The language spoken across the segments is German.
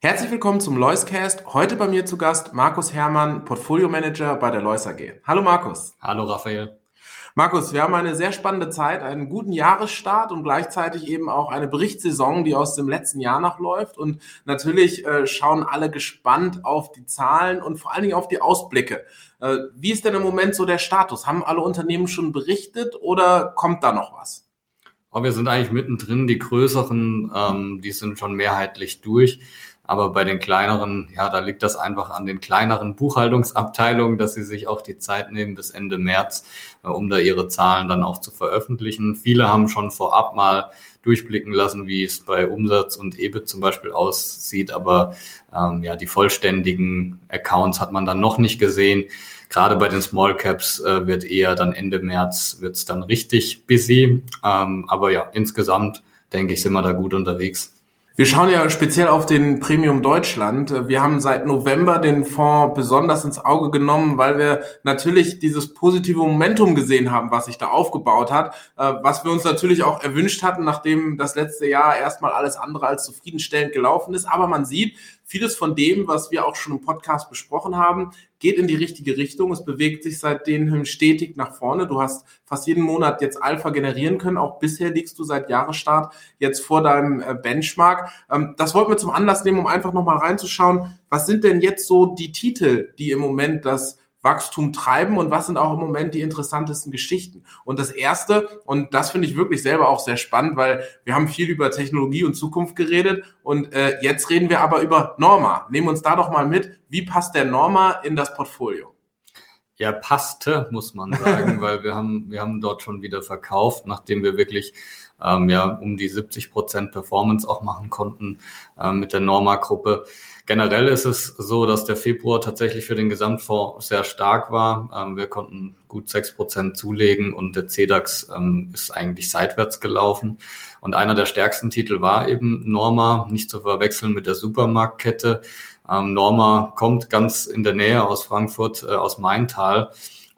Herzlich willkommen zum Loiscast. Heute bei mir zu Gast Markus Hermann, Portfolio Manager bei der Lois AG. Hallo Markus. Hallo Raphael. Markus, wir haben eine sehr spannende Zeit, einen guten Jahresstart und gleichzeitig eben auch eine Berichtssaison, die aus dem letzten Jahr noch läuft. Und natürlich äh, schauen alle gespannt auf die Zahlen und vor allen Dingen auf die Ausblicke. Äh, wie ist denn im Moment so der Status? Haben alle Unternehmen schon berichtet oder kommt da noch was? Oh, wir sind eigentlich mittendrin. Die größeren, ähm, die sind schon mehrheitlich durch. Aber bei den kleineren, ja, da liegt das einfach an den kleineren Buchhaltungsabteilungen, dass sie sich auch die Zeit nehmen bis Ende März, äh, um da ihre Zahlen dann auch zu veröffentlichen. Viele haben schon vorab mal durchblicken lassen, wie es bei Umsatz und EBIT zum Beispiel aussieht. Aber ähm, ja, die vollständigen Accounts hat man dann noch nicht gesehen. Gerade bei den Small Caps äh, wird eher dann Ende März wird's dann richtig busy. Ähm, aber ja, insgesamt denke ich, sind wir da gut unterwegs. Wir schauen ja speziell auf den Premium Deutschland. Wir haben seit November den Fonds besonders ins Auge genommen, weil wir natürlich dieses positive Momentum gesehen haben, was sich da aufgebaut hat, äh, was wir uns natürlich auch erwünscht hatten, nachdem das letzte Jahr erstmal alles andere als zufriedenstellend gelaufen ist. Aber man sieht, vieles von dem, was wir auch schon im Podcast besprochen haben, geht in die richtige Richtung. Es bewegt sich seitdem stetig nach vorne. Du hast fast jeden Monat jetzt Alpha generieren können. Auch bisher liegst du seit Jahresstart jetzt vor deinem äh, Benchmark. Ähm, das wollten wir zum Anlass nehmen, um einfach nochmal reinzuschauen, was sind denn jetzt so die Titel, die im Moment das Wachstum treiben und was sind auch im Moment die interessantesten Geschichten. Und das Erste, und das finde ich wirklich selber auch sehr spannend, weil wir haben viel über Technologie und Zukunft geredet und äh, jetzt reden wir aber über Norma. Nehmen uns da doch mal mit, wie passt der Norma in das Portfolio? Ja, passte, muss man sagen, weil wir haben, wir haben dort schon wieder verkauft, nachdem wir wirklich ähm, ja um die 70 Prozent Performance auch machen konnten ähm, mit der Norma-Gruppe. Generell ist es so, dass der Februar tatsächlich für den Gesamtfonds sehr stark war. Ähm, wir konnten gut sechs Prozent zulegen und der CEDAX ähm, ist eigentlich seitwärts gelaufen. Und einer der stärksten Titel war eben Norma, nicht zu verwechseln mit der Supermarktkette. Ähm, Norma kommt ganz in der Nähe aus Frankfurt, äh, aus Maintal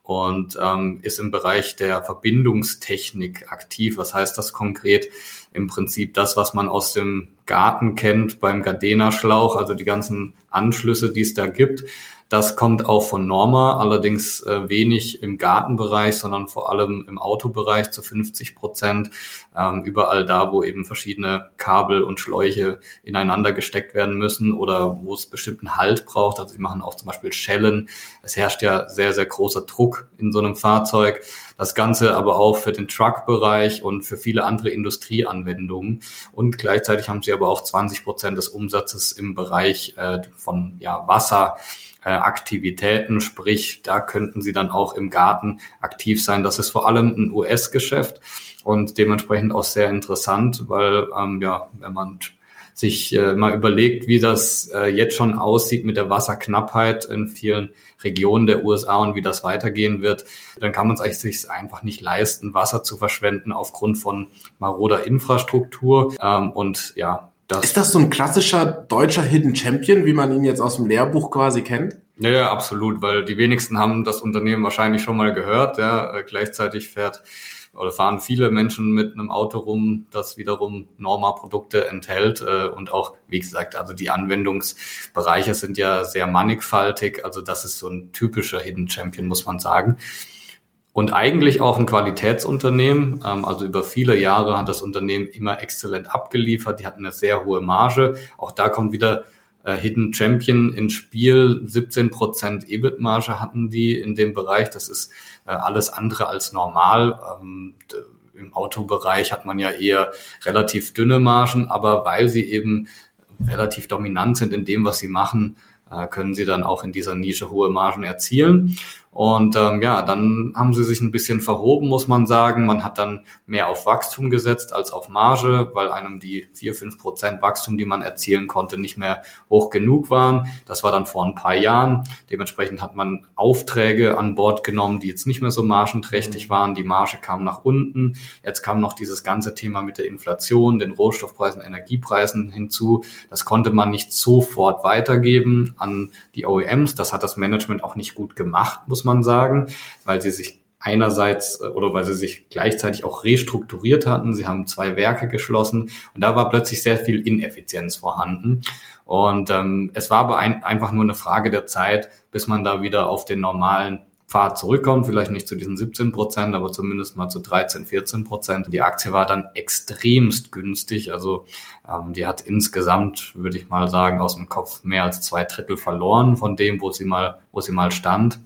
und ähm, ist im Bereich der Verbindungstechnik aktiv. Was heißt das konkret? Im Prinzip das, was man aus dem Garten kennt beim Gardena-Schlauch, also die ganzen Anschlüsse, die es da gibt. Das kommt auch von Norma, allerdings äh, wenig im Gartenbereich, sondern vor allem im Autobereich zu 50 Prozent. Ähm, überall da, wo eben verschiedene Kabel und Schläuche ineinander gesteckt werden müssen oder wo es bestimmten Halt braucht. Also sie machen auch zum Beispiel Schellen. Es herrscht ja sehr, sehr großer Druck in so einem Fahrzeug. Das Ganze aber auch für den Truck-Bereich und für viele andere Industrieanwendungen. Und gleichzeitig haben sie aber auch 20 Prozent des Umsatzes im Bereich äh, von ja, Wasser Aktivitäten, sprich, da könnten sie dann auch im Garten aktiv sein. Das ist vor allem ein US-Geschäft und dementsprechend auch sehr interessant, weil ähm, ja, wenn man sich äh, mal überlegt, wie das äh, jetzt schon aussieht mit der Wasserknappheit in vielen Regionen der USA und wie das weitergehen wird, dann kann man es sich einfach nicht leisten, Wasser zu verschwenden aufgrund von maroder Infrastruktur. Ähm, und ja, das ist das so ein klassischer deutscher Hidden Champion, wie man ihn jetzt aus dem Lehrbuch quasi kennt? Ja, ja, absolut, weil die wenigsten haben das Unternehmen wahrscheinlich schon mal gehört. Ja. Äh, gleichzeitig fährt oder fahren viele Menschen mit einem Auto rum, das wiederum Norma-Produkte enthält. Äh, und auch, wie gesagt, also die Anwendungsbereiche sind ja sehr mannigfaltig. Also das ist so ein typischer Hidden Champion, muss man sagen und eigentlich auch ein Qualitätsunternehmen. Ähm, also über viele Jahre hat das Unternehmen immer exzellent abgeliefert. Die hatten eine sehr hohe Marge. Auch da kommt wieder äh, Hidden Champion ins Spiel. 17 Prozent EBIT-Marge hatten die in dem Bereich. Das ist äh, alles andere als normal. Ähm, Im Autobereich hat man ja eher relativ dünne Margen, aber weil sie eben relativ dominant sind in dem, was sie machen, äh, können sie dann auch in dieser Nische hohe Margen erzielen. Und ähm, ja, dann haben sie sich ein bisschen verhoben, muss man sagen. Man hat dann mehr auf Wachstum gesetzt als auf Marge, weil einem die vier fünf Prozent Wachstum, die man erzielen konnte, nicht mehr hoch genug waren. Das war dann vor ein paar Jahren. Dementsprechend hat man Aufträge an Bord genommen, die jetzt nicht mehr so margenträchtig mhm. waren. Die Marge kam nach unten. Jetzt kam noch dieses ganze Thema mit der Inflation, den Rohstoffpreisen, Energiepreisen hinzu. Das konnte man nicht sofort weitergeben an die OEMs. Das hat das Management auch nicht gut gemacht, muss man sagen, weil sie sich einerseits äh, oder weil sie sich gleichzeitig auch restrukturiert hatten. Sie haben zwei Werke geschlossen und da war plötzlich sehr viel Ineffizienz vorhanden. Und ähm, es war aber ein, einfach nur eine Frage der Zeit, bis man da wieder auf den normalen Pfad zurückkommt, vielleicht nicht zu diesen 17 Prozent, aber zumindest mal zu 13, 14 Prozent. Die Aktie war dann extremst günstig. Also ähm, die hat insgesamt, würde ich mal sagen, aus dem Kopf mehr als zwei Drittel verloren von dem, wo sie mal, wo sie mal stand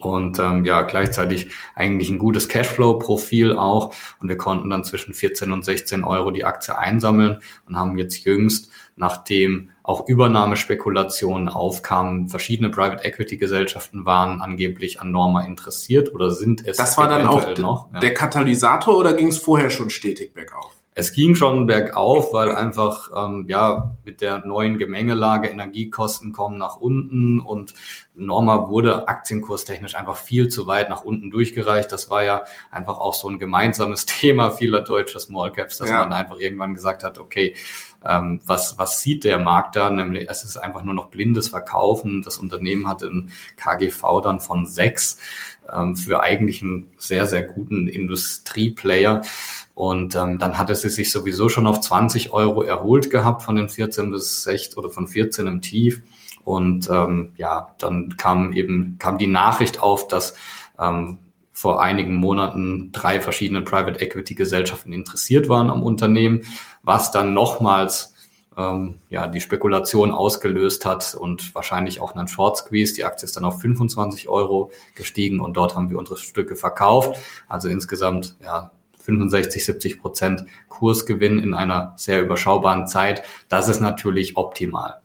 und ähm, ja gleichzeitig eigentlich ein gutes Cashflow-Profil auch. Und wir konnten dann zwischen 14 und 16 Euro die Aktie einsammeln und haben jetzt jüngst, nachdem auch Übernahmespekulationen aufkamen, verschiedene Private Equity Gesellschaften waren angeblich an Norma interessiert oder sind es. Das war dann auch noch, ja. der Katalysator oder ging es vorher schon stetig bergauf? Es ging schon bergauf, weil einfach ähm, ja mit der neuen Gemengelage Energiekosten kommen nach unten und Norma wurde aktienkurstechnisch einfach viel zu weit nach unten durchgereicht. Das war ja einfach auch so ein gemeinsames Thema vieler deutscher Small Caps, dass ja. man einfach irgendwann gesagt hat, okay, ähm, was, was sieht der Markt da? Nämlich, es ist einfach nur noch blindes Verkaufen. Das Unternehmen hatte ein KGV dann von sechs ähm, für eigentlich einen sehr, sehr guten Industrieplayer. Und ähm, dann hatte sie sich sowieso schon auf 20 Euro erholt gehabt von den 14 bis 16 oder von 14 im Tief. Und ähm, ja, dann kam eben kam die Nachricht auf, dass ähm, vor einigen Monaten drei verschiedene Private Equity Gesellschaften interessiert waren am Unternehmen, was dann nochmals ähm, ja, die Spekulation ausgelöst hat und wahrscheinlich auch einen Short Squeeze. Die Aktie ist dann auf 25 Euro gestiegen und dort haben wir unsere Stücke verkauft. Also insgesamt ja, 65, 70 Prozent Kursgewinn in einer sehr überschaubaren Zeit. Das ist natürlich optimal.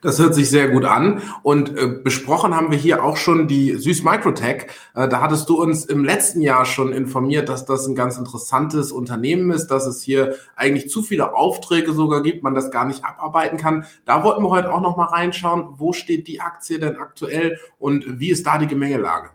Das hört sich sehr gut an. Und äh, besprochen haben wir hier auch schon die Süß Microtech. Äh, da hattest du uns im letzten Jahr schon informiert, dass das ein ganz interessantes Unternehmen ist, dass es hier eigentlich zu viele Aufträge sogar gibt, man das gar nicht abarbeiten kann. Da wollten wir heute auch noch mal reinschauen. Wo steht die Aktie denn aktuell und wie ist da die Gemengelage?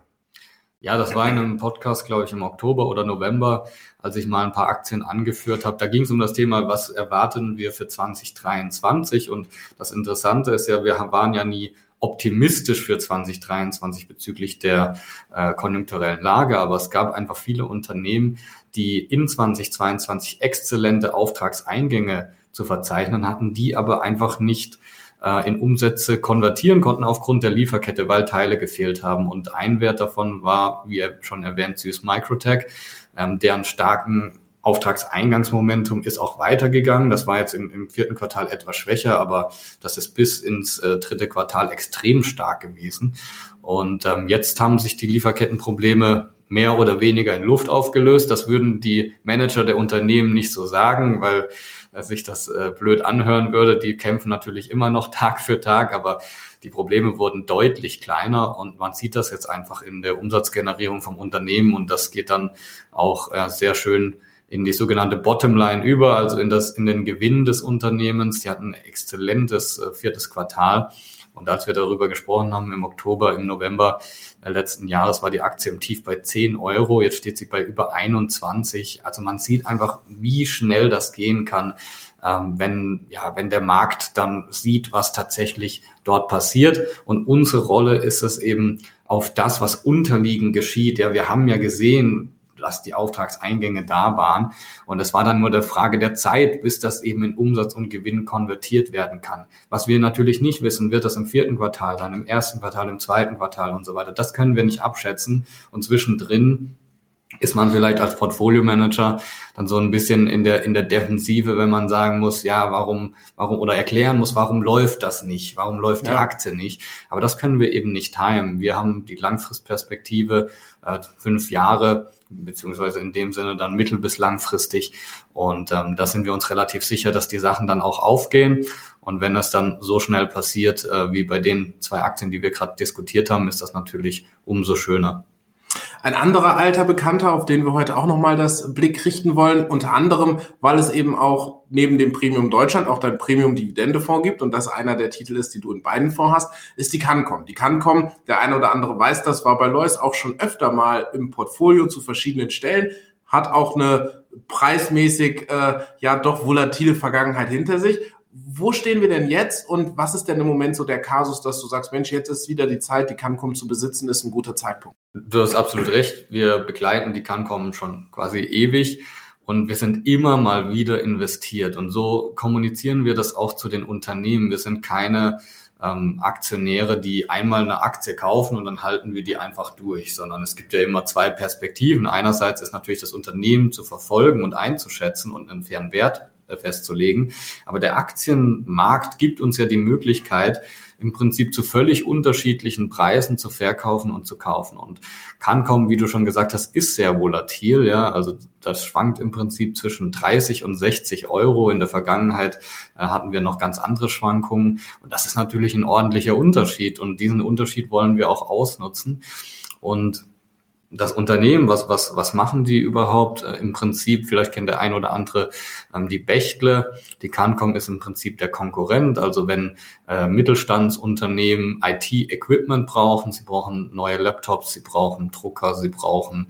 Ja, das war in einem Podcast, glaube ich, im Oktober oder November, als ich mal ein paar Aktien angeführt habe. Da ging es um das Thema, was erwarten wir für 2023? Und das Interessante ist ja, wir waren ja nie optimistisch für 2023 bezüglich der äh, konjunkturellen Lage, aber es gab einfach viele Unternehmen, die in 2022 exzellente Auftragseingänge zu verzeichnen hatten, die aber einfach nicht äh, in Umsätze konvertieren konnten aufgrund der Lieferkette, weil Teile gefehlt haben. Und ein Wert davon war, wie schon erwähnt, Süß Microtech, ähm, deren starken Auftragseingangsmomentum ist auch weitergegangen. Das war jetzt im, im, vierten Quartal etwas schwächer, aber das ist bis ins äh, dritte Quartal extrem stark gewesen. Und ähm, jetzt haben sich die Lieferkettenprobleme mehr oder weniger in Luft aufgelöst. Das würden die Manager der Unternehmen nicht so sagen, weil sich das äh, blöd anhören würde. Die kämpfen natürlich immer noch Tag für Tag, aber die Probleme wurden deutlich kleiner und man sieht das jetzt einfach in der Umsatzgenerierung vom Unternehmen und das geht dann auch äh, sehr schön in die sogenannte Bottomline über, also in das in den Gewinn des Unternehmens. Die hatten ein exzellentes äh, viertes Quartal und als wir darüber gesprochen haben im Oktober, im November letzten Jahres war die Aktie im Tief bei 10 Euro. Jetzt steht sie bei über 21. Also man sieht einfach, wie schnell das gehen kann, ähm, wenn, ja, wenn der Markt dann sieht, was tatsächlich dort passiert. Und unsere Rolle ist es eben, auf das, was unterliegend geschieht. Ja, wir haben ja gesehen, dass die Auftragseingänge da waren. Und es war dann nur der Frage der Zeit, bis das eben in Umsatz und Gewinn konvertiert werden kann. Was wir natürlich nicht wissen, wird das im vierten Quartal dann, im ersten Quartal, im zweiten Quartal und so weiter. Das können wir nicht abschätzen. Und zwischendrin ist man vielleicht als Portfolio-Manager dann so ein bisschen in der, in der Defensive, wenn man sagen muss, ja, warum, warum, oder erklären muss, warum läuft das nicht? Warum läuft die ja. Aktie nicht? Aber das können wir eben nicht timen. Wir haben die Langfristperspektive, äh, fünf Jahre, beziehungsweise in dem Sinne dann mittel- bis langfristig. Und ähm, da sind wir uns relativ sicher, dass die Sachen dann auch aufgehen. Und wenn das dann so schnell passiert, äh, wie bei den zwei Aktien, die wir gerade diskutiert haben, ist das natürlich umso schöner. Ein anderer alter Bekannter, auf den wir heute auch nochmal das Blick richten wollen, unter anderem, weil es eben auch neben dem Premium Deutschland auch dein Premium Dividende Fonds gibt und das einer der Titel ist, die du in beiden Fonds hast, ist die Cancom. Die Cancom, der eine oder andere weiß das, war bei Lois auch schon öfter mal im Portfolio zu verschiedenen Stellen, hat auch eine preismäßig äh, ja doch volatile Vergangenheit hinter sich wo stehen wir denn jetzt und was ist denn im Moment so der Kasus, dass du sagst, Mensch, jetzt ist wieder die Zeit, die Cancom zu besitzen, ist ein guter Zeitpunkt? Du hast absolut recht. Wir begleiten die Cancom schon quasi ewig und wir sind immer mal wieder investiert und so kommunizieren wir das auch zu den Unternehmen. Wir sind keine ähm, Aktionäre, die einmal eine Aktie kaufen und dann halten wir die einfach durch, sondern es gibt ja immer zwei Perspektiven. Einerseits ist natürlich das Unternehmen zu verfolgen und einzuschätzen und einen fairen Wert festzulegen. Aber der Aktienmarkt gibt uns ja die Möglichkeit, im Prinzip zu völlig unterschiedlichen Preisen zu verkaufen und zu kaufen. Und Cancom, wie du schon gesagt hast, ist sehr volatil. Ja, also das schwankt im Prinzip zwischen 30 und 60 Euro. In der Vergangenheit äh, hatten wir noch ganz andere Schwankungen. Und das ist natürlich ein ordentlicher Unterschied. Und diesen Unterschied wollen wir auch ausnutzen. Und das Unternehmen, was, was, was machen die überhaupt? Äh, Im Prinzip, vielleicht kennt der ein oder andere ähm, die Bechtle. Die Cancom ist im Prinzip der Konkurrent. Also wenn äh, Mittelstandsunternehmen IT-Equipment brauchen, sie brauchen neue Laptops, sie brauchen Drucker, sie brauchen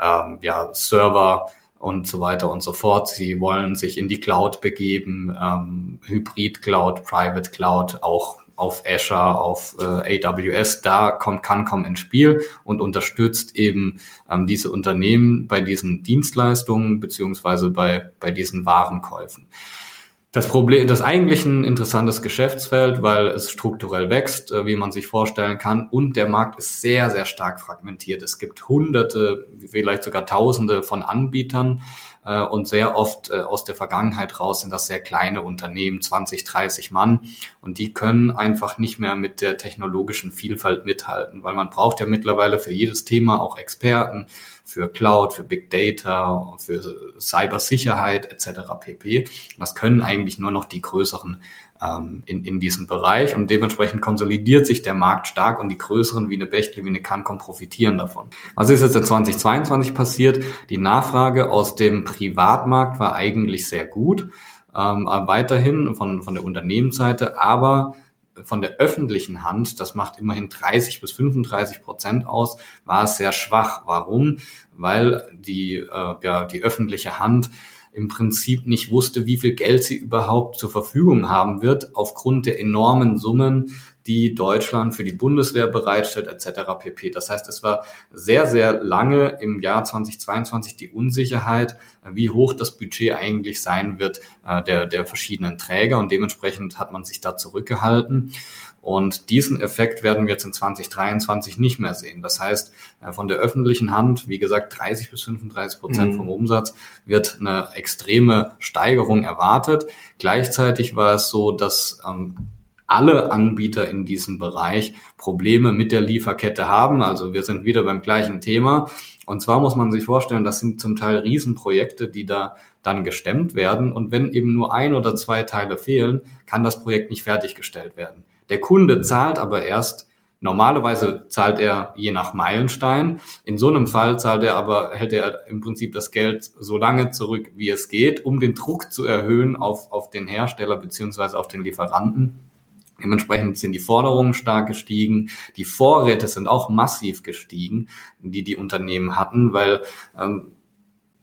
ähm, ja, Server, und so weiter und so fort. Sie wollen sich in die Cloud begeben, ähm, Hybrid Cloud, Private Cloud, auch auf Azure, auf äh, AWS, da kommt Cancom ins Spiel und unterstützt eben ähm, diese Unternehmen bei diesen Dienstleistungen beziehungsweise bei, bei diesen Warenkäufen. Das Problem, das eigentlich ein interessantes Geschäftsfeld, weil es strukturell wächst, äh, wie man sich vorstellen kann, und der Markt ist sehr, sehr stark fragmentiert. Es gibt Hunderte, vielleicht sogar Tausende von Anbietern äh, und sehr oft äh, aus der Vergangenheit raus sind das sehr kleine Unternehmen, 20, 30 Mann. Und die können einfach nicht mehr mit der technologischen Vielfalt mithalten, weil man braucht ja mittlerweile für jedes Thema auch Experten für Cloud, für Big Data, für Cybersicherheit etc. pp. Das können eigentlich nur noch die größeren ähm, in, in diesem Bereich und dementsprechend konsolidiert sich der Markt stark und die größeren wie eine Bechtle, wie eine Cancom profitieren davon. Was ist jetzt in 2022 passiert? Die Nachfrage aus dem Privatmarkt war eigentlich sehr gut, ähm, weiterhin von, von der Unternehmensseite, aber von der öffentlichen Hand, das macht immerhin 30 bis 35 Prozent aus, war es sehr schwach. Warum? Weil die, äh, ja, die öffentliche Hand im Prinzip nicht wusste, wie viel Geld sie überhaupt zur Verfügung haben wird, aufgrund der enormen Summen, die Deutschland für die Bundeswehr bereitstellt, etc. pp. Das heißt, es war sehr, sehr lange im Jahr 2022 die Unsicherheit, wie hoch das Budget eigentlich sein wird äh, der, der verschiedenen Träger und dementsprechend hat man sich da zurückgehalten. Und diesen Effekt werden wir jetzt in 2023 nicht mehr sehen. Das heißt, äh, von der öffentlichen Hand, wie gesagt, 30 bis 35 Prozent mhm. vom Umsatz wird eine extreme Steigerung erwartet. Gleichzeitig war es so, dass ähm, alle Anbieter in diesem Bereich Probleme mit der Lieferkette haben. Also wir sind wieder beim gleichen Thema. Und zwar muss man sich vorstellen, das sind zum Teil Riesenprojekte, die da dann gestemmt werden. Und wenn eben nur ein oder zwei Teile fehlen, kann das Projekt nicht fertiggestellt werden. Der Kunde zahlt aber erst, normalerweise zahlt er je nach Meilenstein. In so einem Fall zahlt er aber, hält er im Prinzip das Geld so lange zurück, wie es geht, um den Druck zu erhöhen auf, auf den Hersteller beziehungsweise auf den Lieferanten. Dementsprechend sind die Forderungen stark gestiegen. Die Vorräte sind auch massiv gestiegen, die die Unternehmen hatten, weil ähm,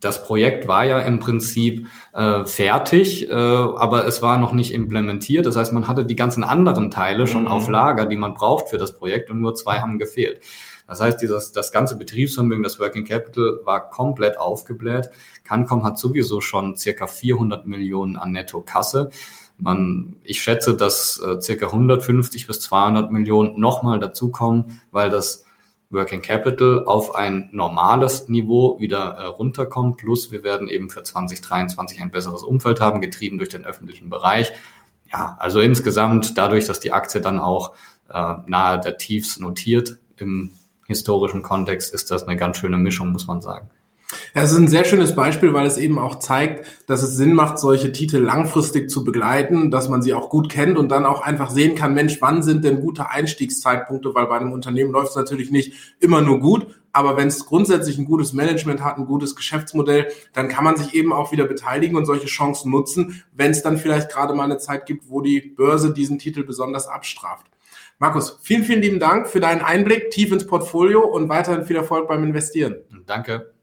das Projekt war ja im Prinzip äh, fertig, äh, aber es war noch nicht implementiert. Das heißt, man hatte die ganzen anderen Teile schon mhm. auf Lager, die man braucht für das Projekt und nur zwei haben gefehlt. Das heißt, dieses, das ganze Betriebsvermögen, das Working Capital war komplett aufgebläht. Cancom hat sowieso schon circa 400 Millionen an Netto-Kasse. Man, ich schätze, dass äh, circa 150 bis 200 Millionen nochmal dazukommen, weil das Working Capital auf ein normales Niveau wieder äh, runterkommt. Plus wir werden eben für 2023 ein besseres Umfeld haben, getrieben durch den öffentlichen Bereich. Ja, also insgesamt dadurch, dass die Aktie dann auch äh, nahe der Tiefs notiert im historischen Kontext, ist das eine ganz schöne Mischung, muss man sagen. Es ist ein sehr schönes Beispiel, weil es eben auch zeigt, dass es Sinn macht, solche Titel langfristig zu begleiten, dass man sie auch gut kennt und dann auch einfach sehen kann, Mensch, wann sind denn gute Einstiegszeitpunkte, weil bei einem Unternehmen läuft es natürlich nicht immer nur gut, aber wenn es grundsätzlich ein gutes Management hat, ein gutes Geschäftsmodell, dann kann man sich eben auch wieder beteiligen und solche Chancen nutzen, wenn es dann vielleicht gerade mal eine Zeit gibt, wo die Börse diesen Titel besonders abstraft. Markus, vielen, vielen lieben Dank für deinen Einblick tief ins Portfolio und weiterhin viel Erfolg beim Investieren. Danke.